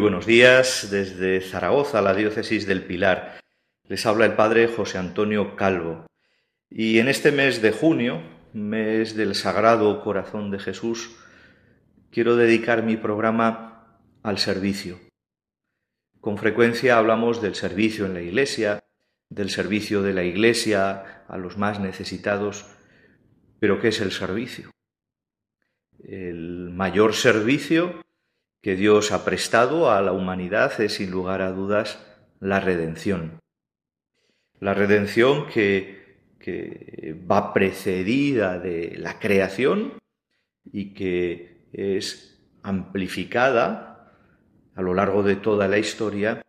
Buenos días desde Zaragoza, la diócesis del Pilar. Les habla el padre José Antonio Calvo. Y en este mes de junio, mes del Sagrado Corazón de Jesús, quiero dedicar mi programa al servicio. Con frecuencia hablamos del servicio en la Iglesia, del servicio de la Iglesia a los más necesitados, pero ¿qué es el servicio? El mayor servicio que Dios ha prestado a la humanidad es sin lugar a dudas la redención. La redención que, va precedida de la creación y que es amplificada a lo largo de toda la historia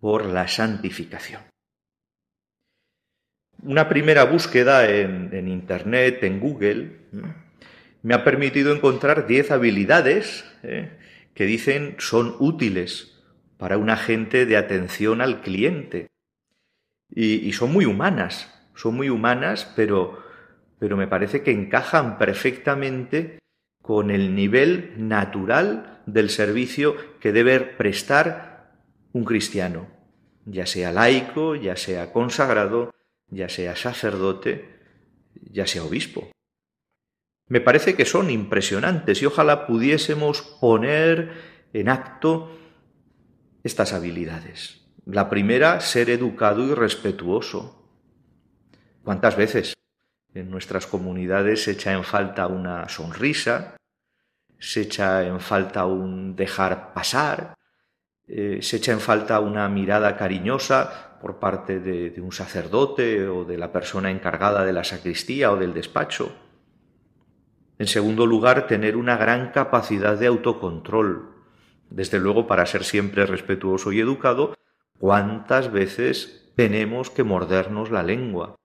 por la santificación. Una primera búsqueda en, Internet, en Google, me ha permitido encontrar diez habilidades ¿eh? Que dicen son útiles para un agente de atención al cliente. Y, son muy humanas, son muy humanas, pero, pero me parece que encajan perfectamente con el nivel natural del servicio que debe prestar un cristiano, ya sea laico, ya sea consagrado, ya sea sacerdote, ya sea obispo. Me parece que son impresionantes y ojalá pudiésemos poner en acto estas habilidades. La primera, ser educado y respetuoso. ¿Cuántas veces en nuestras comunidades se echa en falta una sonrisa, se echa en falta un dejar pasar, eh, se echa en falta una mirada cariñosa por parte de un sacerdote o de la persona encargada de la sacristía o del despacho? En segundo lugar, tener una gran capacidad de autocontrol. Desde luego, para ser siempre respetuoso y educado, ¿cuántas veces tenemos que mordernos la lengua?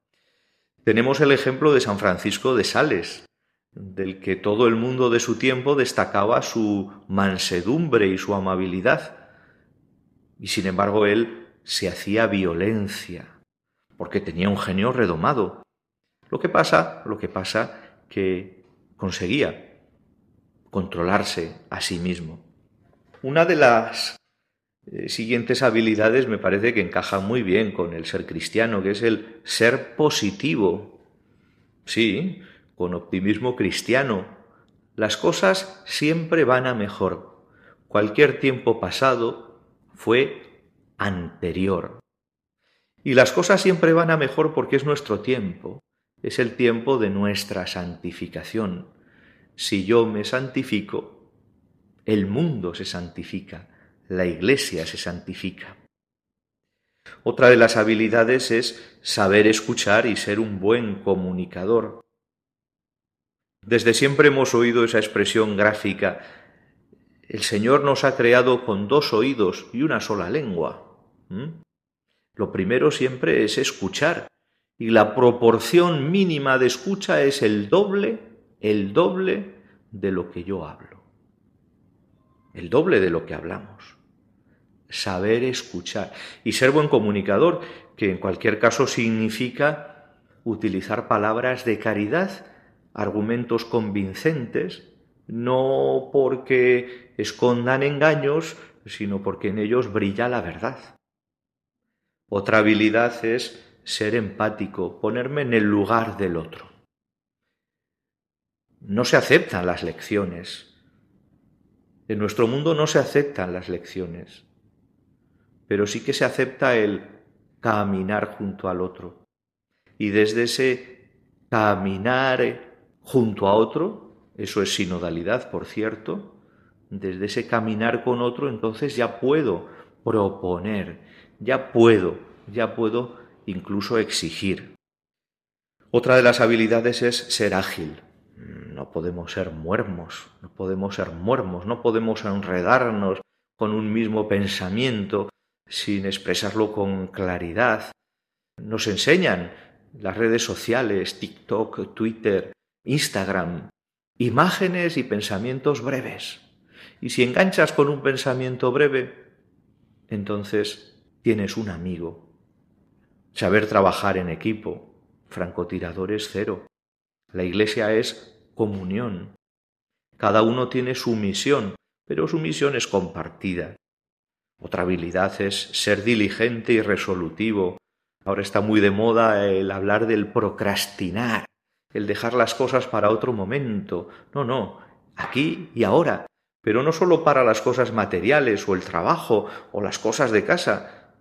Tenemos el ejemplo de San Francisco de Sales, del que todo el mundo de su tiempo destacaba su mansedumbre y su amabilidad. Y sin embargo él se hacía violencia, porque tenía un genio redomado. Lo que pasa, lo que pasa que conseguía controlarse a sí mismo. Una de las eh, siguientes habilidades me parece que encaja muy bien con el ser cristiano, que es el ser positivo. Sí, con optimismo cristiano. Las cosas siempre van a mejor. Cualquier tiempo pasado fue anterior. Y las cosas siempre van a mejor porque es nuestro tiempo es el tiempo de nuestra santificación. Si yo me santifico, el mundo se santifica, la iglesia se santifica. Otra de las habilidades es saber escuchar y ser un buen comunicador. Desde siempre hemos oído esa expresión gráfica, el Señor nos ha creado con dos oídos y una sola lengua. Lo primero siempre es escuchar y la proporción mínima de escucha es el doble, el doble de lo que yo hablo. El doble de lo que hablamos. Saber escuchar y ser buen comunicador, que en cualquier caso significa utilizar palabras de caridad, argumentos convincentes, no porque escondan engaños, sino porque en ellos brilla la verdad. Otra habilidad es ser empático, ponerme en el lugar del otro. No se aceptan las lecciones. En nuestro mundo no se aceptan las lecciones, pero sí que se acepta el caminar junto al otro. y desde ese caminar junto a otro, eso es sinodalidad, por cierto, desde ese caminar con otro, entonces ya puedo proponer, ya puedo, ya puedo incluso exigir. Otra de las habilidades es ser ágil. No podemos ser muermos, no podemos ser muermos, no podemos enredarnos con un mismo pensamiento sin expresarlo con claridad. Nos enseñan las redes sociales, TikTok, Twitter, Instagram, imágenes y pensamientos breves. Y si enganchas con un pensamiento breve, entonces tienes un amigo. Saber trabajar en equipo, francotiradores cero. La iglesia es comunión. Cada uno tiene su misión, pero su misión es compartida. Otra habilidad es ser diligente y resolutivo. Ahora está muy de moda el hablar del procrastinar, el dejar las cosas para otro momento. No, no, aquí y ahora. Pero no solo para las cosas materiales o el trabajo o las cosas de casa,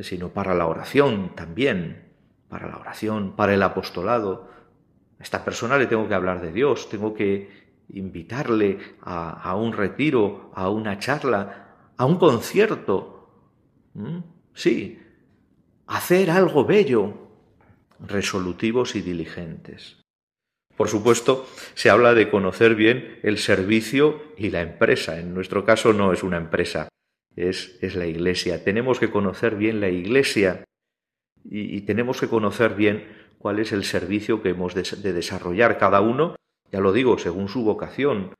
sino para la oración también, para la oración, para el apostolado. A esta persona le tengo que hablar de Dios, tengo que invitarle a, un retiro, a una charla, a un concierto. ¿Mm? Sí, hacer algo bello, resolutivos y diligentes. Por supuesto, se habla de conocer bien el servicio y la empresa. En nuestro caso no es una empresa, es, es la iglesia. Tenemos que conocer bien la iglesia y, tenemos que conocer bien cuál es el servicio que hemos de desarrollar cada uno ya lo digo, según su vocación,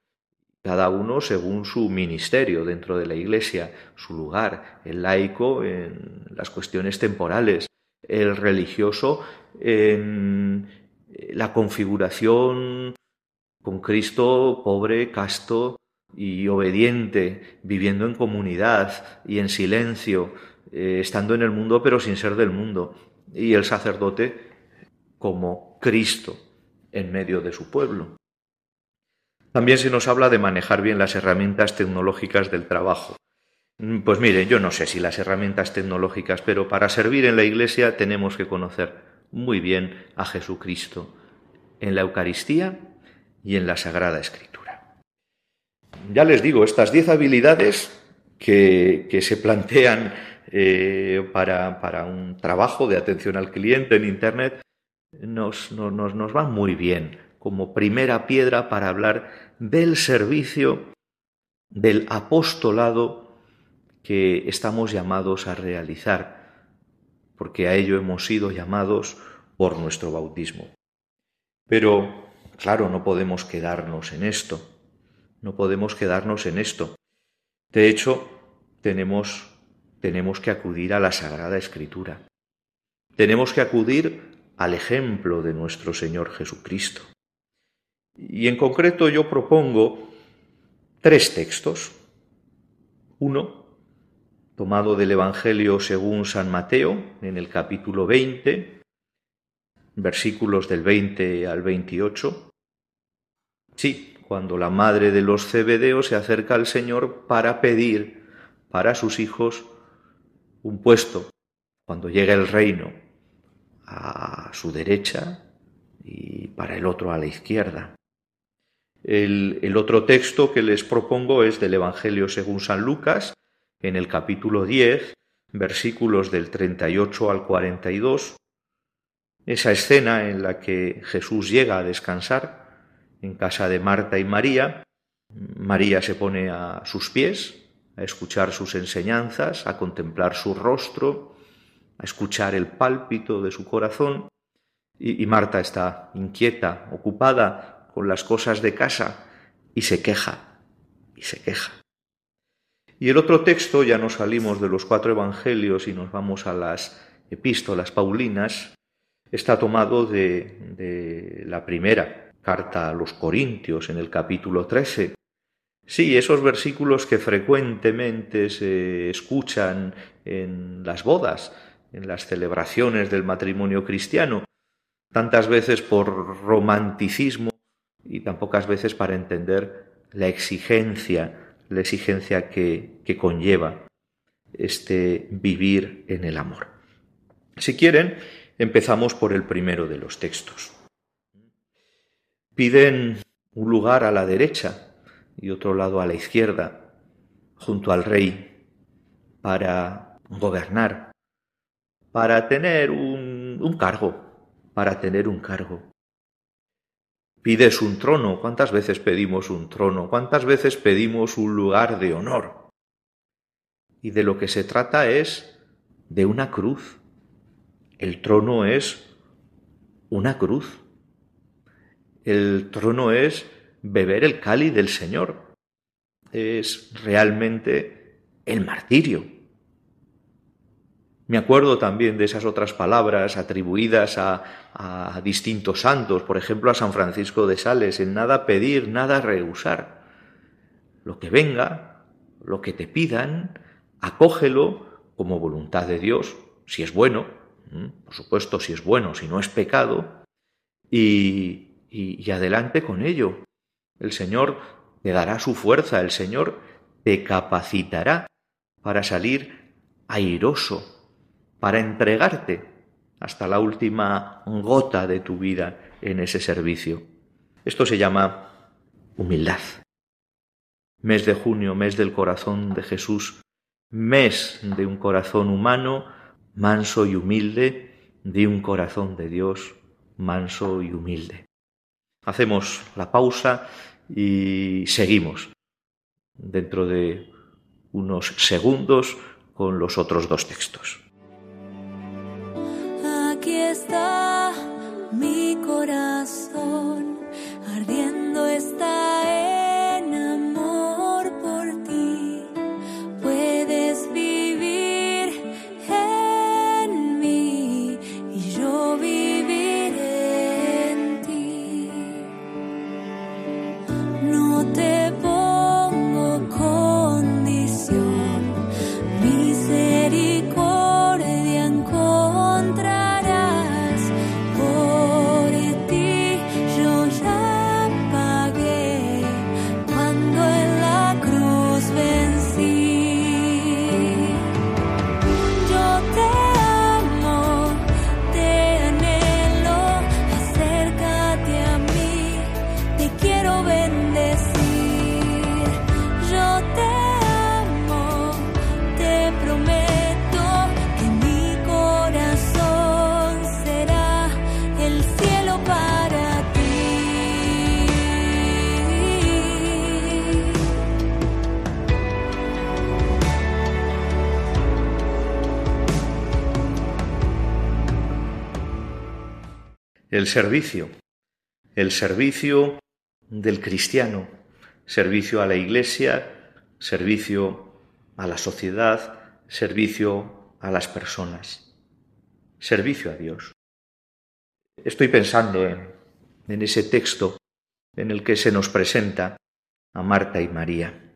cada uno según su ministerio dentro de la Iglesia, su lugar, el laico en las cuestiones temporales, el religioso en la configuración con Cristo pobre, casto y obediente, viviendo en comunidad y en silencio, eh, estando en el mundo pero sin ser del mundo, y el sacerdote como Cristo en medio de su pueblo. También se nos habla de manejar bien las herramientas tecnológicas del trabajo. Mm, pues mire, yo no sé si las herramientas tecnológicas, pero para servir en la Iglesia tenemos que conocer muy bien a Jesucristo en la Eucaristía y en la Sagrada Escritura. Ya les digo, estas diez habilidades que, se plantean eh, para, un trabajo de atención al cliente en Internet nos, nos van muy bien como primera piedra para hablar del servicio, del apostolado que estamos llamados a realizar, porque a ello hemos sido llamados por nuestro bautismo. Pero, claro, no podemos quedarnos en esto, no podemos quedarnos en esto. De hecho, tenemos, tenemos que acudir a la Sagrada Escritura. Tenemos que acudir al ejemplo de nuestro Señor Jesucristo. Y en concreto yo propongo tres textos. Uno, tomado del Evangelio según San Mateo, en el capítulo 20, versículos del 20 al 28. Sí, cuando la madre de los cebedeos se acerca al Señor para pedir para sus hijos un puesto, cuando llega el reino a su derecha y para el otro a la izquierda. El, otro texto que les propongo es del Evangelio según San Lucas, en el capítulo 10, versículos del 38 al 42, esa escena en la que Jesús llega a descansar en casa de Marta y María. María se pone a sus pies a escuchar sus enseñanzas, a contemplar su rostro, a escuchar el pálpito de su corazón, y Marta está inquieta, ocupada con las cosas de casa y se queja, y se queja. Y el otro texto, ya nos salimos de los cuatro evangelios y nos vamos a las epístolas paulinas, está tomado de, de la primera carta a los Corintios en el capítulo 13. Sí, esos versículos que frecuentemente se escuchan en las bodas, en las celebraciones del matrimonio cristiano, tantas veces por romanticismo y tan pocas veces para entender la exigencia, la exigencia que, que conlleva este vivir en el amor. Si quieren, Empezamos por el primero de los textos. Piden un lugar a la derecha y otro lado a la izquierda, junto al rey, para gobernar, para tener un, cargo, para tener un cargo. Pides un trono. ¿Cuántas veces pedimos un trono? ¿Cuántas veces pedimos un lugar de honor? Y de lo que se trata es de una cruz. El trono es una cruz. El trono es beber el cáliz del Señor. Es realmente el martirio. Me acuerdo también de esas otras palabras atribuidas a, distintos santos, por ejemplo a San Francisco de Sales, en nada pedir, nada rehusar. Lo que venga, lo que te pidan, acógelo como voluntad de Dios, si es bueno, por supuesto si es bueno, si no es pecado, y, y adelante con ello. El Señor te dará su fuerza, el Señor te capacitará para salir airoso para entregarte hasta la última gota de tu vida en ese servicio. Esto se llama humildad. Mes de junio, mes del corazón de Jesús, mes de un corazón humano manso y humilde, de un corazón de Dios manso y humilde. Hacemos la pausa y seguimos dentro de unos segundos con los otros dos textos el servicio, el servicio del cristiano, servicio a la iglesia, servicio a la sociedad, servicio a las personas, servicio a Dios. Estoy pensando en, ese texto en el que se nos presenta a Marta y María.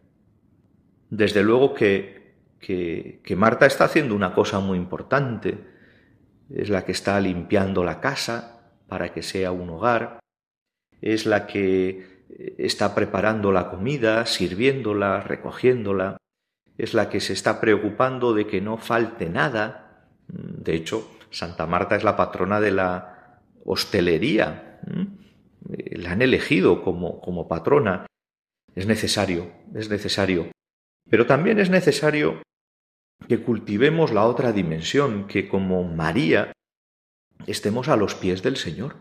Desde luego que, que Marta está haciendo una cosa muy importante, es la que está limpiando la casa, para que sea un hogar, es la que está preparando la comida, sirviéndola, recogiéndola, es la que se está preocupando de que no falte nada. De hecho, Santa Marta es la patrona de la hostelería. La han elegido como, como patrona. Es necesario, es necesario. Pero también es necesario que cultivemos la otra dimensión, que como María estemos a los pies del Señor.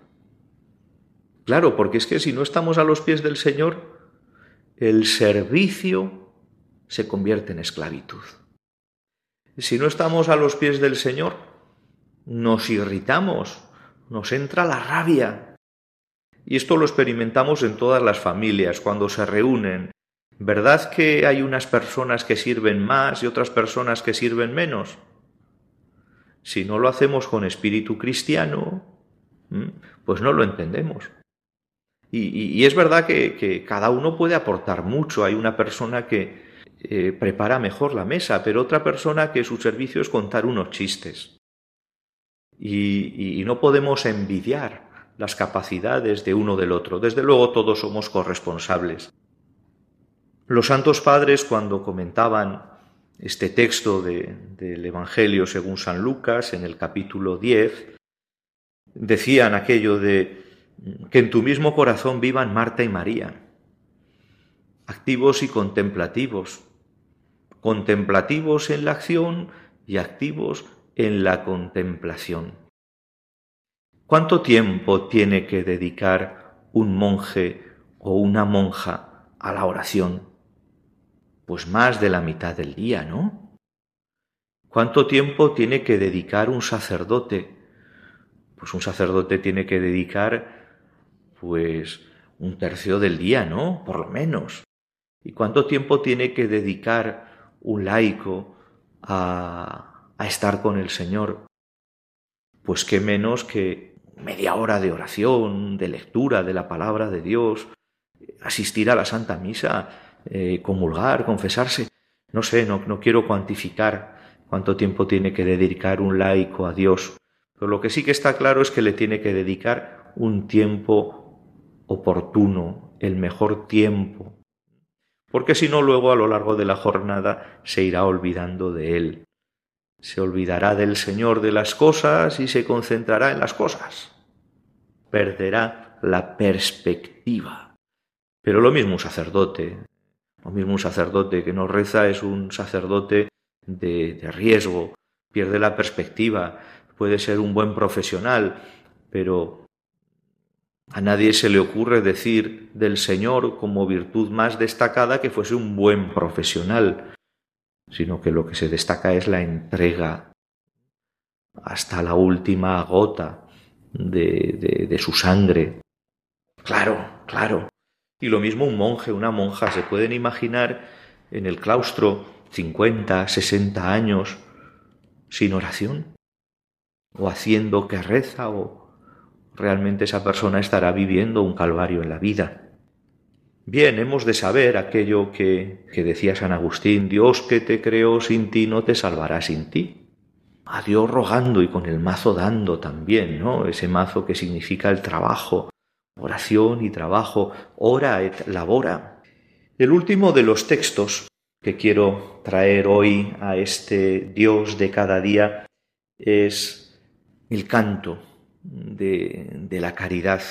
Claro, porque es que si no estamos a los pies del Señor, el servicio se convierte en esclavitud. Si no estamos a los pies del Señor, nos irritamos, nos entra la rabia. Y esto lo experimentamos en todas las familias cuando se reúnen. ¿Verdad que hay unas personas que sirven más y otras personas que sirven menos? Si no lo hacemos con espíritu cristiano, pues no lo entendemos. Y, es verdad que, cada uno puede aportar mucho. Hay una persona que eh, prepara mejor la mesa, pero otra persona que su servicio es contar unos chistes. y no podemos envidiar las capacidades de uno del otro. Desde luego todos somos corresponsables. Los santos padres cuando comentaban este texto del Evangelio según San Lucas en el capítulo 10, Decían aquello de que en tu mismo corazón vivan Marta y María, activos y contemplativos, contemplativos en la acción y activos en la contemplación. ¿Cuánto tiempo tiene que dedicar un monje o una monja a la oración? Pues más de la mitad del día, ¿no? ¿Cuánto tiempo tiene que dedicar un sacerdote? Pues un sacerdote tiene que dedicar, pues, un tercio del día, ¿no? Por lo menos. ¿Y cuánto tiempo tiene que dedicar un laico a, a estar con el Señor? Pues qué menos que media hora de oración, de lectura de la palabra de Dios, asistir a la Santa Misa, eh, comulgar, confesarse. No sé, no, no quiero cuantificar cuánto tiempo tiene que dedicar un laico a Dios, pero lo que sí que está claro es que le tiene que dedicar un tiempo oportuno, el mejor tiempo, porque si no luego a lo largo de la jornada se irá olvidando de él. Se olvidará del Señor de las cosas y se concentrará en las cosas. Perderá la perspectiva. Pero lo mismo un sacerdote, lo mismo un sacerdote que no reza es un sacerdote de, riesgo, pierde la perspectiva, puede ser un buen profesional, pero a nadie se le ocurre decir del Señor como virtud más destacada que fuese un buen profesional, sino que lo que se destaca es la entrega hasta la última gota de, su sangre. Claro, claro. Y lo mismo un monje, una monja, se pueden imaginar en el claustro 50, 60 años sin oración, o haciendo que reza, o realmente esa persona estará viviendo un calvario en la vida. Bien, hemos de saber aquello que, que decía San Agustín, Dios que te creó sin ti no te salvará sin ti. A Dios rogando y con el mazo dando también, ¿no? Ese mazo que significa el trabajo, oración y trabajo, ora et labora. El último de los textos que quiero traer hoy a este Dios de cada día es el canto de, la caridad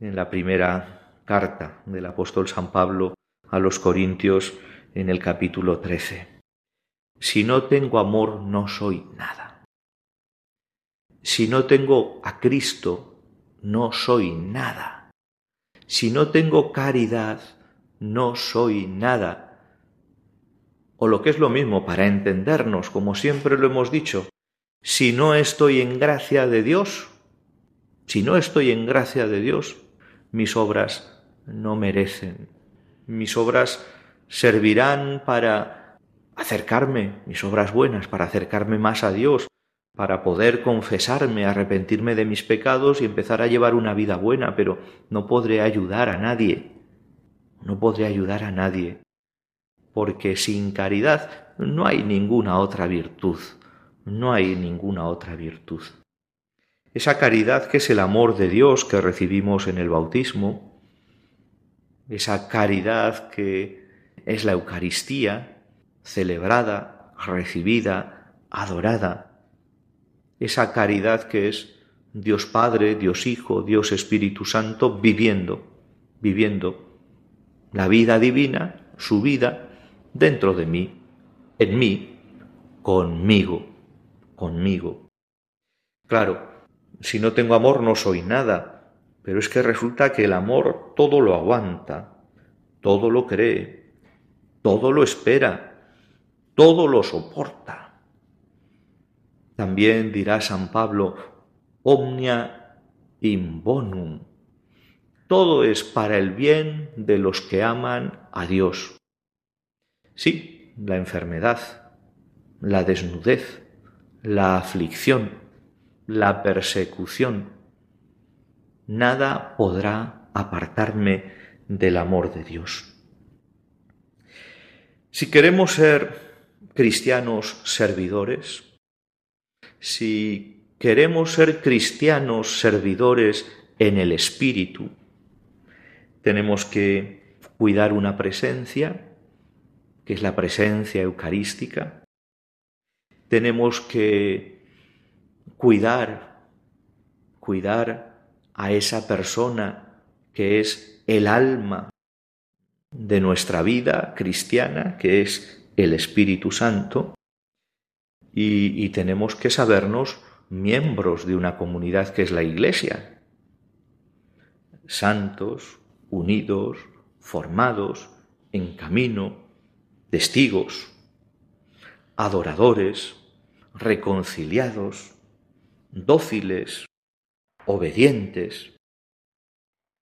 en la primera carta del apóstol San Pablo a los Corintios en el capítulo 13. Si no tengo amor, no soy nada. Si no tengo a Cristo, no soy nada. Si no tengo caridad, no soy nada. O lo que es lo mismo, para entendernos, como siempre lo hemos dicho, si no estoy en gracia de Dios, si no estoy en gracia de Dios, mis obras no merecen. Mis obras servirán para acercarme, mis obras buenas, para acercarme más a Dios, para poder confesarme, arrepentirme de mis pecados y empezar a llevar una vida buena, pero no podré ayudar a nadie. No podré ayudar a nadie. Porque sin caridad no hay ninguna otra virtud. No hay ninguna otra virtud esa caridad que es el amor de Dios que recibimos en el bautismo, esa caridad que es la Eucaristía, celebrada, recibida, adorada, esa caridad que es Dios Padre, Dios Hijo, Dios Espíritu Santo viviendo, viviendo la vida divina, su vida, dentro de mí, en mí, conmigo, conmigo. Claro, si no tengo amor no soy nada, pero es que resulta que el amor todo lo aguanta, todo lo cree, todo lo espera, todo lo soporta. También dirá San Pablo, omnia in bonum. Todo es para el bien de los que aman a Dios. Sí, la enfermedad, la desnudez, la aflicción, la persecución. Nada podrá apartarme del amor de Dios. Si queremos ser cristianos servidores, si queremos ser cristianos servidores en el Espíritu, tenemos que cuidar una presencia, que es la presencia eucarística. Tenemos que cuidar, cuidar a esa persona que es el alma de nuestra vida cristiana, que es el Espíritu Santo, y, tenemos que sabernos miembros de una comunidad que es la Iglesia, santos, unidos, formados, en camino, testigos, adoradores, reconciliados, dóciles, obedientes.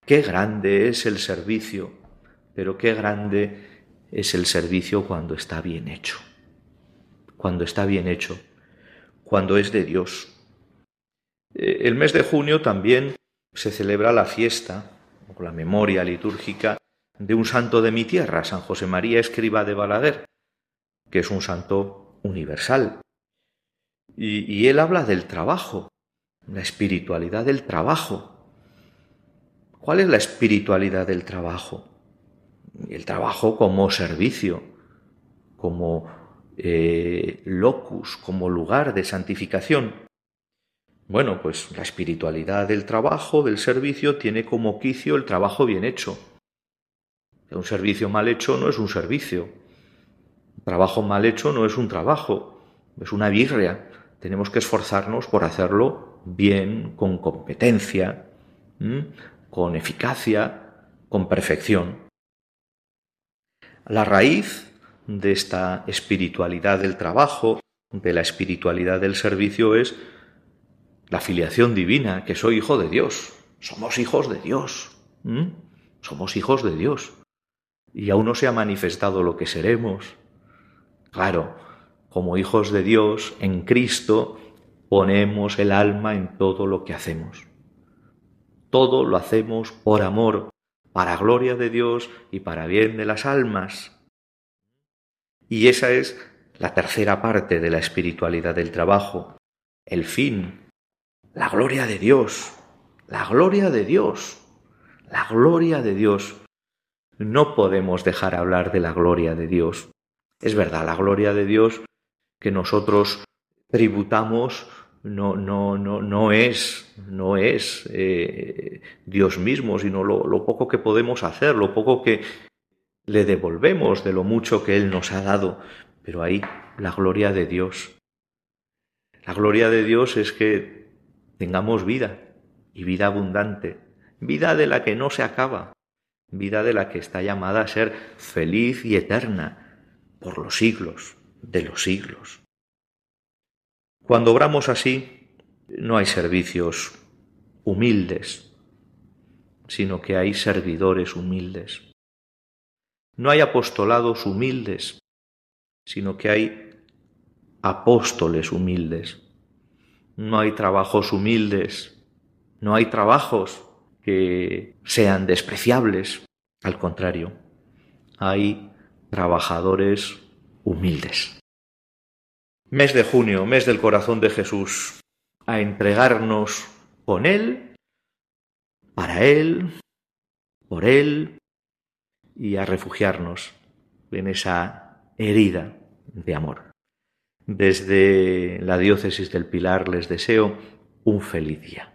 Qué grande es el servicio, pero qué grande es el servicio cuando está bien hecho, cuando está bien hecho, cuando es de Dios. Eh, el mes de junio también se celebra la fiesta, o la memoria litúrgica de un santo de mi tierra, San José María Escriba de Balaguer, que es un santo universal. Y, y él habla del trabajo, la espiritualidad del trabajo. ¿Cuál es la espiritualidad del trabajo? El trabajo como servicio, como eh, locus, como lugar de santificación. Bueno, pues la espiritualidad del trabajo, del servicio, tiene como quicio el trabajo bien hecho. Un servicio mal hecho no es un servicio. Un trabajo mal hecho no es un trabajo, es una birria. Tenemos que esforzarnos por hacerlo bien, con competencia, con eficacia, con perfección. La raíz de esta espiritualidad del trabajo, de la espiritualidad del servicio es la filiación divina, que soy hijo de Dios. Somos hijos de Dios. Somos hijos de Dios y aún no se ha manifestado lo que seremos. Claro, como hijos de Dios, en Cristo, ponemos el alma en todo lo que hacemos. Todo lo hacemos por amor, para gloria de Dios y para bien de las almas. Y esa es la tercera parte de la espiritualidad del trabajo, el fin, la gloria de Dios, la gloria de Dios, la gloria de Dios. No podemos dejar hablar de la gloria de Dios. Es verdad, la gloria de Dios que nosotros tributamos no, no, no, no es, no es eh, Dios mismo, sino lo, lo poco que podemos hacer, lo poco que le devolvemos de lo mucho que Él nos ha dado. Pero ahí la gloria de Dios. La gloria de Dios es que tengamos vida y vida abundante, vida de la que no se acaba, vida de la que está llamada a ser feliz y eterna por los siglos de los siglos. Cuando obramos así, no hay servicios humildes, sino que hay servidores humildes. No hay apostolados humildes, sino que hay apóstoles humildes. No hay trabajos humildes, no hay trabajos que sean despreciables. Al contrario, hay trabajadores humildes. Mes de junio, mes del corazón de Jesús, a entregarnos con Él, para Él, por Él y a refugiarnos en esa herida de amor. Desde la diócesis del Pilar les deseo un feliz día.